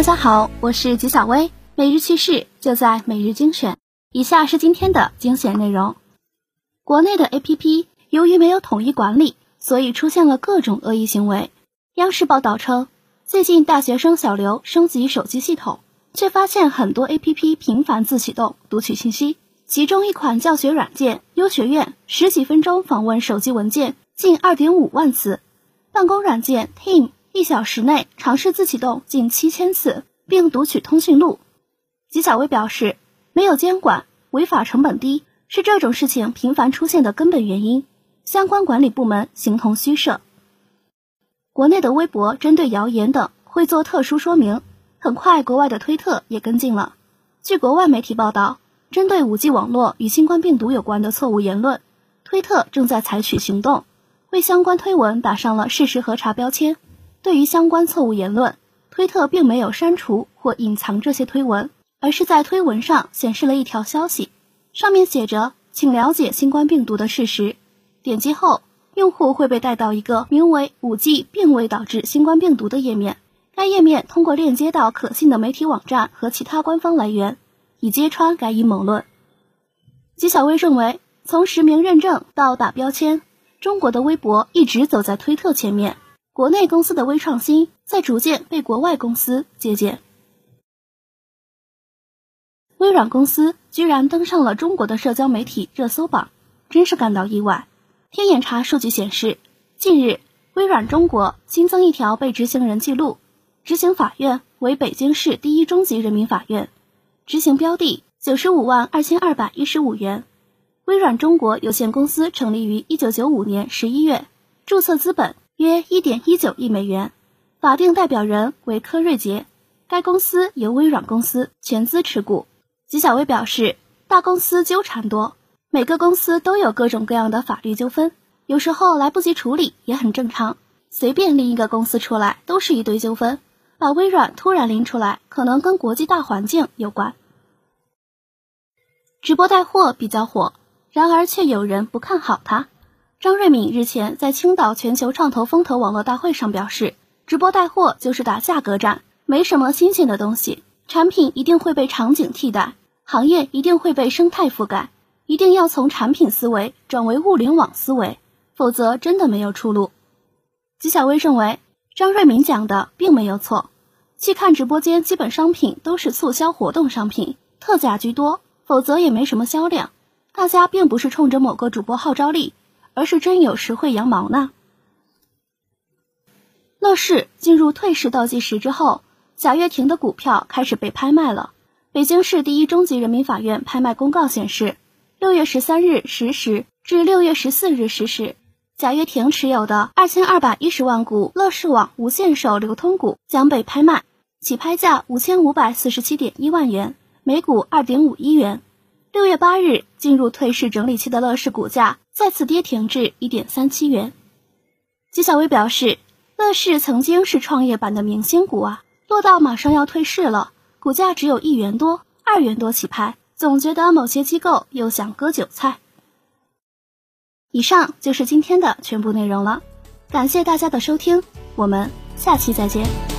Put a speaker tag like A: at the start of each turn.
A: 大家好，我是吉小薇，每日趣事就在每日精选。以下是今天的精选内容：国内的 APP 由于没有统一管理，所以出现了各种恶意行为。央视报道称，最近大学生小刘升级手机系统，却发现很多 APP 频繁自启动读取信息。其中一款教学软件优学院，十几分钟访问手机文件近二点五万次；办公软件 Team 一小时内尝试自启动近七千次，并读取通讯录。吉小薇表示，没有监管，违法成本低，是这种事情频繁出现的根本原因。相关管理部门形同虚设。国内的微博针对谣言等会做特殊说明，很快国外的推特也跟进了。据国外媒体报道。针对五 G 网络与新冠病毒有关的错误言论，推特正在采取行动，为相关推文打上了事实核查标签。对于相关错误言论，推特并没有删除或隐藏这些推文，而是在推文上显示了一条消息，上面写着“请了解新冠病毒的事实”。点击后，用户会被带到一个名为“五 G 并未导致新冠病毒”的页面，该页面通过链接到可信的媒体网站和其他官方来源。以揭穿该阴谋论。纪晓薇认为，从实名认证到打标签，中国的微博一直走在推特前面，国内公司的微创新在逐渐被国外公司借鉴。微软公司居然登上了中国的社交媒体热搜榜，真是感到意外。天眼查数据显示，近日微软中国新增一条被执行人记录，执行法院为北京市第一中级人民法院。执行标的九十五万二千二百一十五元。微软中国有限公司成立于一九九五年十一月，注册资本约一点一九亿美元，法定代表人为柯瑞杰。该公司由微软公司全资持股。吉小薇表示，大公司纠缠多，每个公司都有各种各样的法律纠纷，有时候来不及处理也很正常。随便拎一个公司出来，都是一堆纠纷。把微软突然拎出来，可能跟国际大环境有关。直播带货比较火，然而却有人不看好它。张瑞敏日前在青岛全球创投风投网络大会上表示，直播带货就是打价格战，没什么新鲜的东西，产品一定会被场景替代，行业一定会被生态覆盖，一定要从产品思维转为物联网思维，否则真的没有出路。纪晓薇认为。张瑞敏讲的并没有错，去看直播间，基本商品都是促销活动商品，特价居多，否则也没什么销量。大家并不是冲着某个主播号召力，而是真有实惠羊毛呢。乐视进入退市倒计时之后，贾跃亭的股票开始被拍卖了。北京市第一中级人民法院拍卖公告显示，六月十三日十时至六月十四日十时。贾跃亭持有的二千二百一十万股乐视网无限手流通股将被拍卖，起拍价五千五百四十七点一万元，每股二点五一元。六月八日进入退市整理期的乐视股价再次跌停至一点三七元。纪晓薇表示，乐视曾经是创业板的明星股啊，落到马上要退市了，股价只有一元多、二元多起拍，总觉得某些机构又想割韭菜。以上就是今天的全部内容了，感谢大家的收听，我们下期再见。